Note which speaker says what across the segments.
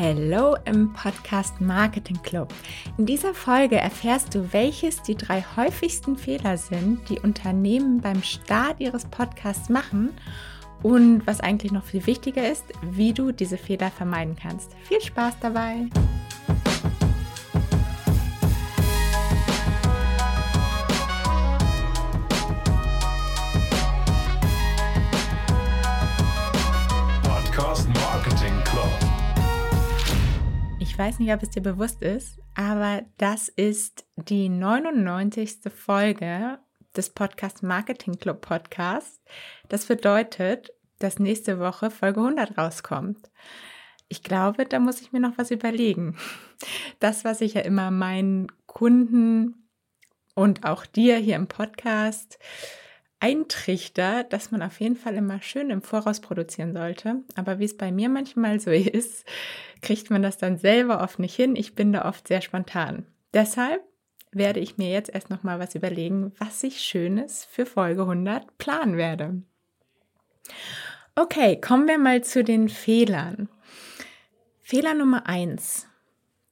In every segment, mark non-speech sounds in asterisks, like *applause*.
Speaker 1: Hello im Podcast Marketing Club. In dieser Folge erfährst du, welches die drei häufigsten Fehler sind, die Unternehmen beim Start ihres Podcasts machen und was eigentlich noch viel wichtiger ist, wie du diese Fehler vermeiden kannst. Viel Spaß dabei! Ich weiß nicht, ob es dir bewusst ist, aber das ist die 99. Folge des Podcast Marketing Club Podcast. Das bedeutet, dass nächste Woche Folge 100 rauskommt. Ich glaube, da muss ich mir noch was überlegen. Das, was ich ja immer meinen Kunden und auch dir hier im Podcast eintrichter, dass man auf jeden Fall immer schön im Voraus produzieren sollte. Aber wie es bei mir manchmal so *laughs* ist, kriegt man das dann selber oft nicht hin. Ich bin da oft sehr spontan. Deshalb werde ich mir jetzt erst noch mal was überlegen, was ich Schönes für Folge 100 planen werde. Okay, kommen wir mal zu den Fehlern. Fehler Nummer eins: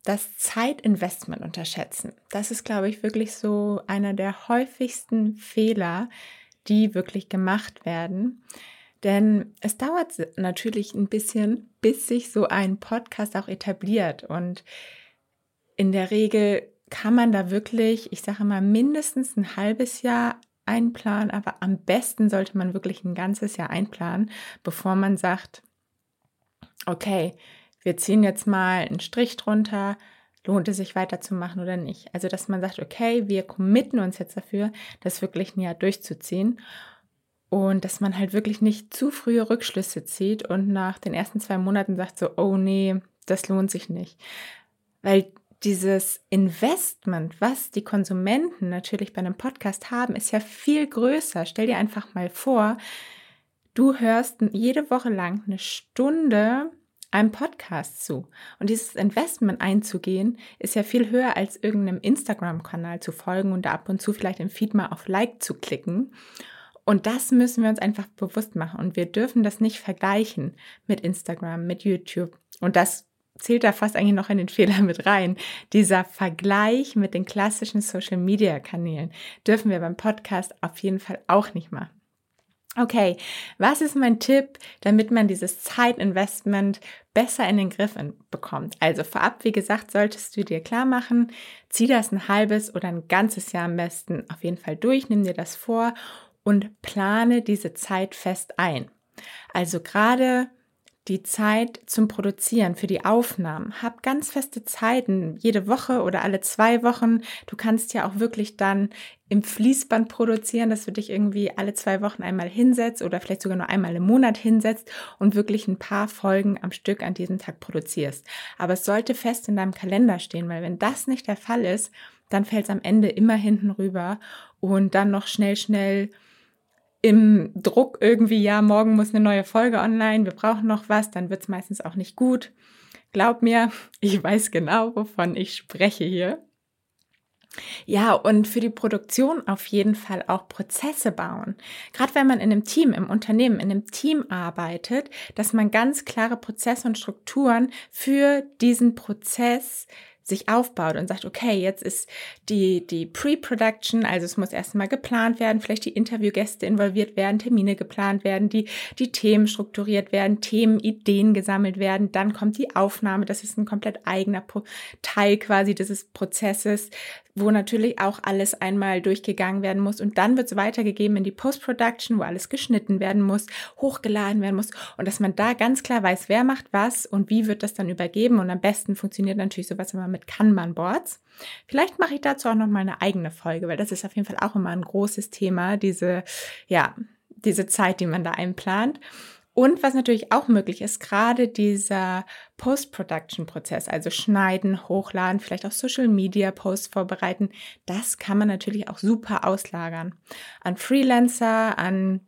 Speaker 1: Das Zeitinvestment unterschätzen. Das ist, glaube ich, wirklich so einer der häufigsten Fehler, die wirklich gemacht werden. Denn es dauert natürlich ein bisschen, bis sich so ein Podcast auch etabliert. Und in der Regel kann man da wirklich, ich sage mal, mindestens ein halbes Jahr einplanen, aber am besten sollte man wirklich ein ganzes Jahr einplanen, bevor man sagt, okay, wir ziehen jetzt mal einen Strich drunter, lohnt es sich weiterzumachen oder nicht. Also, dass man sagt, okay, wir committen uns jetzt dafür, das wirklich ein Jahr durchzuziehen. Und dass man halt wirklich nicht zu frühe Rückschlüsse zieht und nach den ersten zwei Monaten sagt so, oh nee, das lohnt sich nicht. Weil dieses Investment, was die Konsumenten natürlich bei einem Podcast haben, ist ja viel größer. Stell dir einfach mal vor, du hörst jede Woche lang eine Stunde einem Podcast zu. Und dieses Investment einzugehen, ist ja viel höher als irgendeinem Instagram-Kanal zu folgen und da ab und zu vielleicht im Feed mal auf Like zu klicken. Und das müssen wir uns einfach bewusst machen. Und wir dürfen das nicht vergleichen mit Instagram, mit YouTube. Und das zählt da fast eigentlich noch in den *laughs* Fehler mit rein. Dieser Vergleich mit den klassischen Social-Media-Kanälen dürfen wir beim Podcast auf jeden Fall auch nicht machen. Okay, was ist mein Tipp, damit man dieses Zeitinvestment besser in den Griff bekommt? Also vorab, wie gesagt, solltest du dir klar machen, zieh das ein halbes oder ein ganzes Jahr am besten auf jeden Fall durch, nimm dir das vor und plane diese Zeit fest ein. Also gerade die Zeit zum Produzieren, für die Aufnahmen. Hab ganz feste Zeiten, jede Woche oder alle zwei Wochen. Du kannst ja auch wirklich dann im Fließband produzieren, dass du dich irgendwie alle zwei Wochen einmal hinsetzt oder vielleicht sogar nur einmal im Monat hinsetzt und wirklich ein paar Folgen am Stück an diesem Tag produzierst. Aber es sollte fest in deinem Kalender stehen, weil wenn das nicht der Fall ist, dann fällt es am Ende immer hinten rüber und dann noch schnell, schnell im Druck irgendwie, ja, morgen muss eine neue Folge online, wir brauchen noch was, dann wird es meistens auch nicht gut. Glaub mir, *laughs* ich weiß genau, wovon ich spreche hier. Ja, und für die Produktion auf jeden Fall auch Prozesse bauen. Gerade wenn man in einem Team, im Unternehmen, in einem Team arbeitet, dass man ganz klare Prozesse und Strukturen für diesen Prozess sich aufbaut und sagt, okay, jetzt ist die, die Pre-Production, also es muss erstmal geplant werden, vielleicht die Interviewgäste involviert werden, Termine geplant werden, die, die Themen strukturiert werden, Themen, Ideen gesammelt werden, dann kommt die Aufnahme, das ist ein komplett eigener Teil quasi dieses Prozesses, wo natürlich auch alles einmal durchgegangen werden muss und dann wird es weitergegeben in die Post-Production, wo alles geschnitten werden muss, hochgeladen werden muss und dass man da ganz klar weiß, wer macht was und wie wird das dann übergeben und am besten funktioniert natürlich sowas immer mit Kanban-Boards. Vielleicht mache ich dazu auch noch mal eine eigene Folge, weil das ist auf jeden Fall auch immer ein großes Thema, diese, ja, diese Zeit, die man da einplant. Und was natürlich auch möglich ist, gerade dieser Post-Production-Prozess, also schneiden, hochladen, vielleicht auch Social-Media-Posts vorbereiten, das kann man natürlich auch super auslagern. An Freelancer, an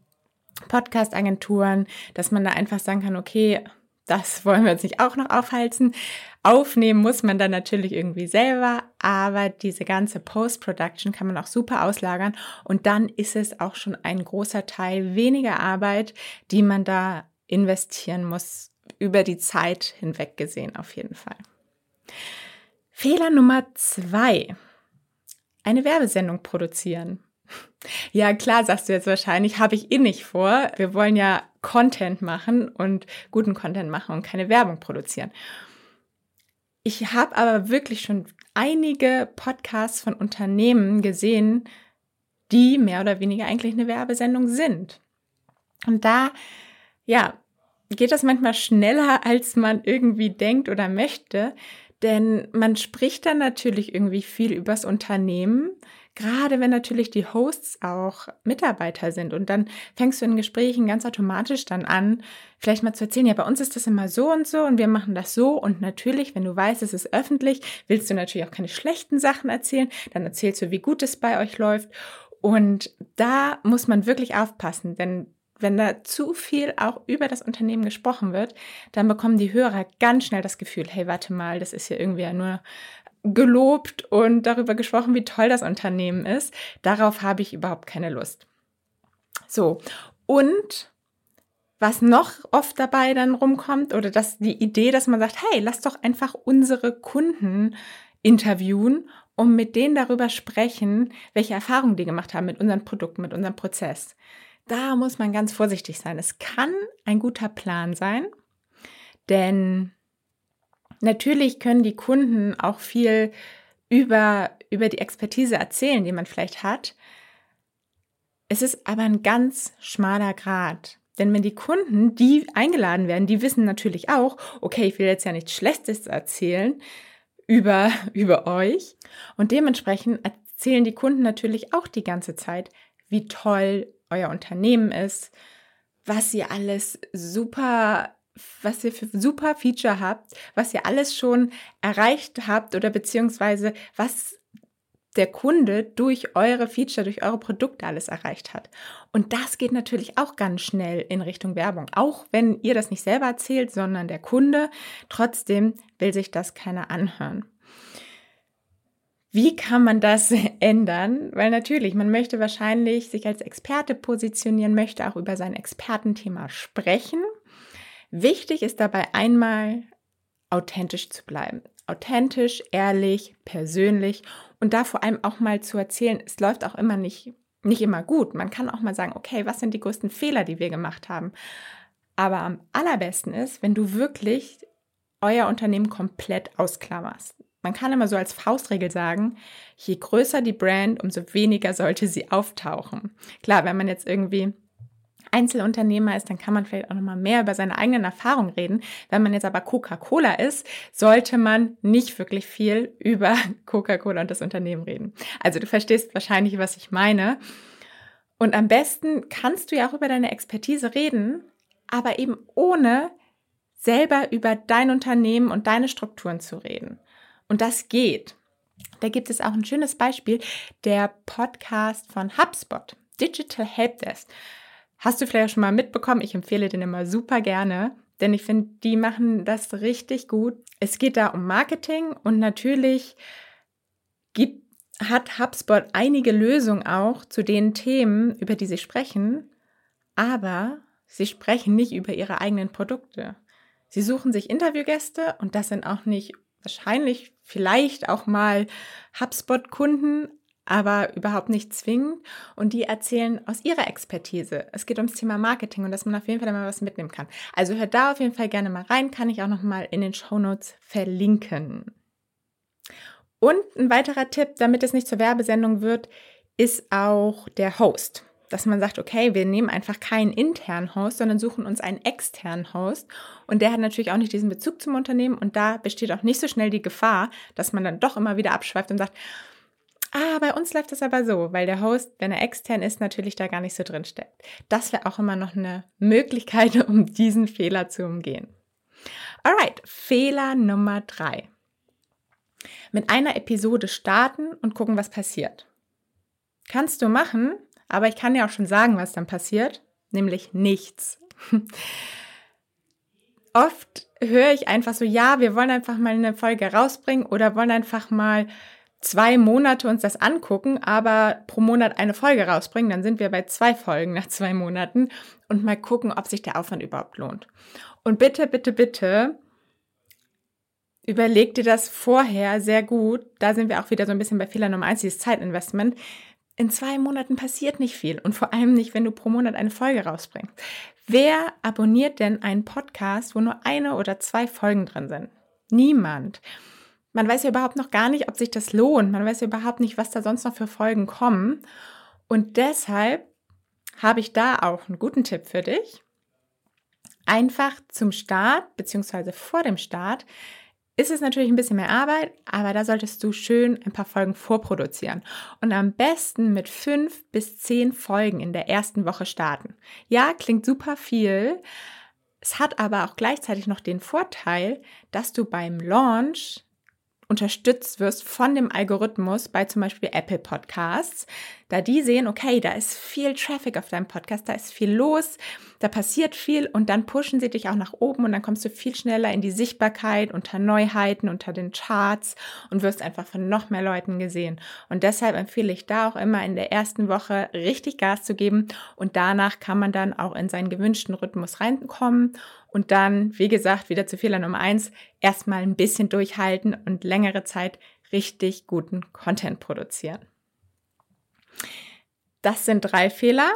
Speaker 1: Podcast-Agenturen, dass man da einfach sagen kann, okay, das wollen wir uns nicht auch noch aufhalten. Aufnehmen muss man dann natürlich irgendwie selber, aber diese ganze Post-Production kann man auch super auslagern und dann ist es auch schon ein großer Teil weniger Arbeit, die man da investieren muss über die Zeit hinweg gesehen auf jeden Fall. Fehler Nummer zwei. Eine Werbesendung produzieren. Ja, klar, sagst du jetzt wahrscheinlich, habe ich eh nicht vor. Wir wollen ja Content machen und guten Content machen und keine Werbung produzieren. Ich habe aber wirklich schon einige Podcasts von Unternehmen gesehen, die mehr oder weniger eigentlich eine Werbesendung sind. Und da, ja, geht das manchmal schneller, als man irgendwie denkt oder möchte. Denn man spricht dann natürlich irgendwie viel übers Unternehmen, gerade wenn natürlich die Hosts auch Mitarbeiter sind. Und dann fängst du in Gesprächen ganz automatisch dann an, vielleicht mal zu erzählen, ja, bei uns ist das immer so und so und wir machen das so. Und natürlich, wenn du weißt, es ist öffentlich, willst du natürlich auch keine schlechten Sachen erzählen. Dann erzählst du, wie gut es bei euch läuft. Und da muss man wirklich aufpassen, denn wenn da zu viel auch über das Unternehmen gesprochen wird, dann bekommen die Hörer ganz schnell das Gefühl, hey, warte mal, das ist ja irgendwie ja nur gelobt und darüber gesprochen, wie toll das Unternehmen ist. Darauf habe ich überhaupt keine Lust. So, und was noch oft dabei dann rumkommt, oder dass die Idee, dass man sagt, hey, lass doch einfach unsere Kunden interviewen und mit denen darüber sprechen, welche Erfahrungen die gemacht haben mit unseren Produkten, mit unserem Prozess da muss man ganz vorsichtig sein. Es kann ein guter Plan sein, denn natürlich können die Kunden auch viel über, über die Expertise erzählen, die man vielleicht hat. Es ist aber ein ganz schmaler Grad. Denn wenn die Kunden, die eingeladen werden, die wissen natürlich auch, okay, ich will jetzt ja nichts Schlechtes erzählen über, *laughs* über euch. Und dementsprechend erzählen die Kunden natürlich auch die ganze Zeit, wie toll euer Unternehmen ist, was ihr alles super was ihr für super Feature habt, was ihr alles schon erreicht habt oder beziehungsweise was der Kunde durch eure Feature, durch eure Produkte alles erreicht hat. Und das geht natürlich auch ganz schnell in Richtung Werbung. Auch wenn ihr das nicht selber erzählt, sondern der Kunde, trotzdem will sich das keiner anhören. Wie kann man das *laughs* ändern? Weil natürlich, man möchte wahrscheinlich sich als Experte positionieren, möchte auch über sein Expertenthema sprechen. Wichtig ist dabei einmal authentisch zu bleiben. Authentisch, ehrlich, persönlich und da vor allem auch mal zu erzählen, es läuft auch immer nicht, nicht immer gut. Man kann auch mal sagen, okay, was sind die größten Fehler, die wir gemacht haben? Aber am allerbesten ist, wenn du wirklich euer Unternehmen komplett ausklammerst. Man kann immer so als Faustregel sagen, je größer die Brand, umso weniger sollte sie auftauchen. Klar, wenn man jetzt irgendwie Einzelunternehmer ist, dann kann man vielleicht auch noch mal mehr über seine eigenen Erfahrungen reden. Wenn man jetzt aber Coca-Cola ist, sollte man nicht wirklich viel über *laughs* Coca-Cola und das Unternehmen reden. Also du verstehst wahrscheinlich, was ich meine. Und am besten kannst du ja auch über deine Expertise reden, aber eben ohne selber über dein Unternehmen und deine Strukturen zu reden. Und das geht. Da gibt es auch ein schönes Beispiel, der Podcast von HubSpot, Digital Helpdesk. Hast du vielleicht schon mal mitbekommen? Ich empfehle den immer super gerne, denn ich finde, die machen das richtig gut. Es geht da um Marketing und natürlich gibt, hat HubSpot einige Lösungen auch zu den Themen, über die sie sprechen, aber sie sprechen nicht über ihre eigenen Produkte. Sie suchen sich Interviewgäste und das sind auch nicht wahrscheinlich vielleicht auch mal HubSpot-Kunden, aber überhaupt nicht zwingend. Und die erzählen aus ihrer Expertise. Es geht ums Thema Marketing und dass man auf jeden Fall mal was mitnehmen kann. Also hört da auf jeden Fall gerne mal rein, kann ich auch noch mal in den Show Notes verlinken. Und ein weiterer Tipp, damit es nicht zur Werbesendung wird, ist auch der Host dass man sagt, okay, wir nehmen einfach keinen internen Host, sondern suchen uns einen externen Host. Und der hat natürlich auch nicht diesen Bezug zum Unternehmen und da besteht auch nicht so schnell die Gefahr, dass man dann doch immer wieder abschweift und sagt, ah, bei uns läuft das aber so, weil der Host, wenn er extern ist, natürlich da gar nicht so drin steckt. Das wäre auch immer noch eine Möglichkeit, *laughs* um diesen Fehler zu umgehen. Alright, Fehler Nummer drei. Mit einer Episode starten und gucken, was passiert. Kannst du machen, aber ich kann ja auch schon sagen, was dann passiert, nämlich nichts. *laughs* Oft höre ich einfach so, ja, wir wollen einfach mal eine Folge rausbringen oder wollen einfach mal zwei Monate uns das angucken, aber pro Monat eine Folge rausbringen, dann sind wir bei zwei Folgen nach zwei Monaten und mal gucken, ob sich der Aufwand überhaupt lohnt. Und bitte, bitte, bitte, überleg dir das vorher sehr gut. Da sind wir auch wieder so ein bisschen bei Fehler Nummer eins, dieses Zeitinvestment. In zwei Monaten passiert nicht viel und vor allem nicht, wenn du pro Monat eine Folge rausbringst. Wer abonniert denn einen Podcast, wo nur eine oder zwei Folgen drin sind? Niemand. Man weiß ja überhaupt noch gar nicht, ob sich das lohnt. Man weiß ja überhaupt nicht, was da sonst noch für Folgen kommen. Und deshalb habe ich da auch einen guten Tipp für dich. Einfach zum Start beziehungsweise vor dem Start ist es natürlich ein bisschen mehr Arbeit, aber da solltest du schön ein paar Folgen vorproduzieren und am besten mit fünf bis zehn Folgen in der ersten Woche starten. Ja, klingt super viel. Es hat aber auch gleichzeitig noch den Vorteil, dass du beim Launch unterstützt wirst von dem Algorithmus bei zum Beispiel Apple Podcasts, da die sehen, okay, da ist viel Traffic auf deinem Podcast, da ist viel los, da passiert viel und dann pushen sie dich auch nach oben und dann kommst du viel schneller in die Sichtbarkeit unter Neuheiten, unter den Charts und wirst einfach von noch mehr Leuten gesehen. Und deshalb empfehle ich da auch immer in der ersten Woche richtig Gas zu geben und danach kann man dann auch in seinen gewünschten Rhythmus reinkommen und dann, wie gesagt, wieder zu Fehler Nummer eins, erstmal ein bisschen durchhalten und längere Zeit richtig guten Content produzieren. Das sind drei Fehler.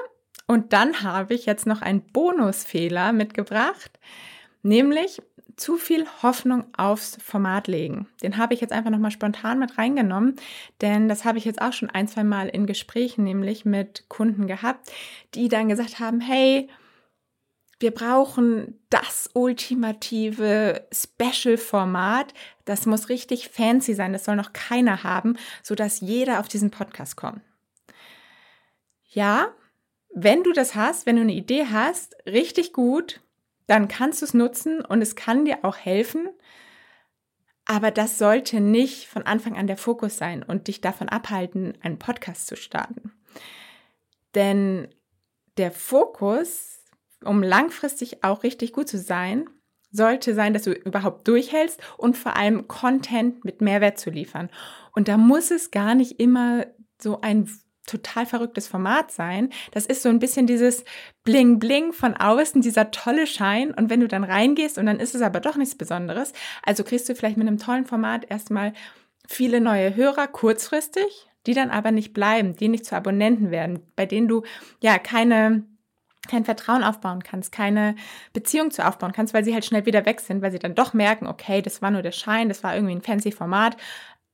Speaker 1: Und dann habe ich jetzt noch einen Bonusfehler mitgebracht, nämlich zu viel Hoffnung aufs Format legen. Den habe ich jetzt einfach nochmal spontan mit reingenommen, denn das habe ich jetzt auch schon ein, zwei Mal in Gesprächen nämlich mit Kunden gehabt, die dann gesagt haben, hey, wir brauchen das ultimative Special-Format. Das muss richtig fancy sein. Das soll noch keiner haben, sodass jeder auf diesen Podcast kommt. Ja, wenn du das hast, wenn du eine Idee hast, richtig gut, dann kannst du es nutzen und es kann dir auch helfen. Aber das sollte nicht von Anfang an der Fokus sein und dich davon abhalten, einen Podcast zu starten. Denn der Fokus um langfristig auch richtig gut zu sein, sollte sein, dass du überhaupt durchhältst und vor allem Content mit Mehrwert zu liefern. Und da muss es gar nicht immer so ein total verrücktes Format sein. Das ist so ein bisschen dieses Bling Bling von außen, dieser tolle Schein. Und wenn du dann reingehst und dann ist es aber doch nichts Besonderes, also kriegst du vielleicht mit einem tollen Format erstmal viele neue Hörer kurzfristig, die dann aber nicht bleiben, die nicht zu Abonnenten werden, bei denen du ja keine kein Vertrauen aufbauen kannst, keine Beziehung zu aufbauen kannst, weil sie halt schnell wieder weg sind, weil sie dann doch merken, okay, das war nur der Schein, das war irgendwie ein fancy Format,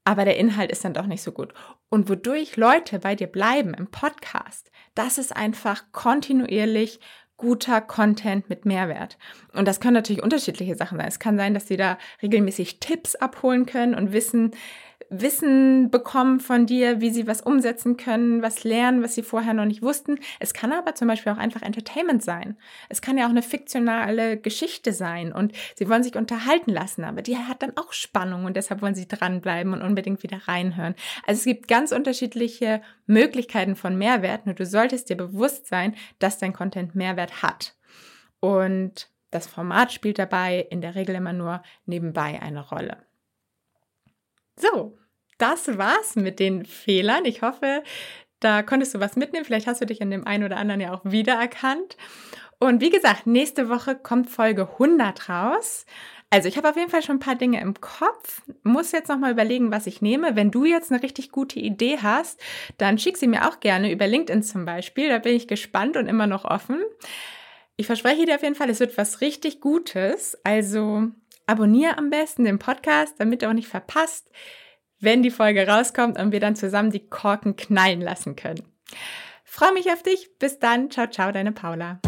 Speaker 1: aber der Inhalt ist dann doch nicht so gut. Und wodurch Leute bei dir bleiben im Podcast, das ist einfach kontinuierlich guter Content mit Mehrwert. Und das können natürlich unterschiedliche Sachen sein. Es kann sein, dass sie da regelmäßig Tipps abholen können und wissen, Wissen bekommen von dir, wie sie was umsetzen können, was lernen, was sie vorher noch nicht wussten. Es kann aber zum Beispiel auch einfach Entertainment sein. Es kann ja auch eine fiktionale Geschichte sein und sie wollen sich unterhalten lassen, aber die hat dann auch Spannung und deshalb wollen sie dranbleiben und unbedingt wieder reinhören. Also es gibt ganz unterschiedliche Möglichkeiten von Mehrwert, nur du solltest dir bewusst sein, dass dein Content Mehrwert hat. Und das Format spielt dabei in der Regel immer nur nebenbei eine Rolle. So, das war's mit den Fehlern. Ich hoffe, da konntest du was mitnehmen. Vielleicht hast du dich in dem einen oder anderen ja auch wiedererkannt. Und wie gesagt, nächste Woche kommt Folge 100 raus. Also ich habe auf jeden Fall schon ein paar Dinge im Kopf, muss jetzt nochmal überlegen, was ich nehme. Wenn du jetzt eine richtig gute Idee hast, dann schick sie mir auch gerne über LinkedIn zum Beispiel. Da bin ich gespannt und immer noch offen. Ich verspreche dir auf jeden Fall, es wird was richtig Gutes. Also abonniere am besten den Podcast, damit du auch nicht verpasst, wenn die Folge rauskommt und wir dann zusammen die Korken knallen lassen können. Freue mich auf dich. Bis dann. Ciao, ciao, deine Paula.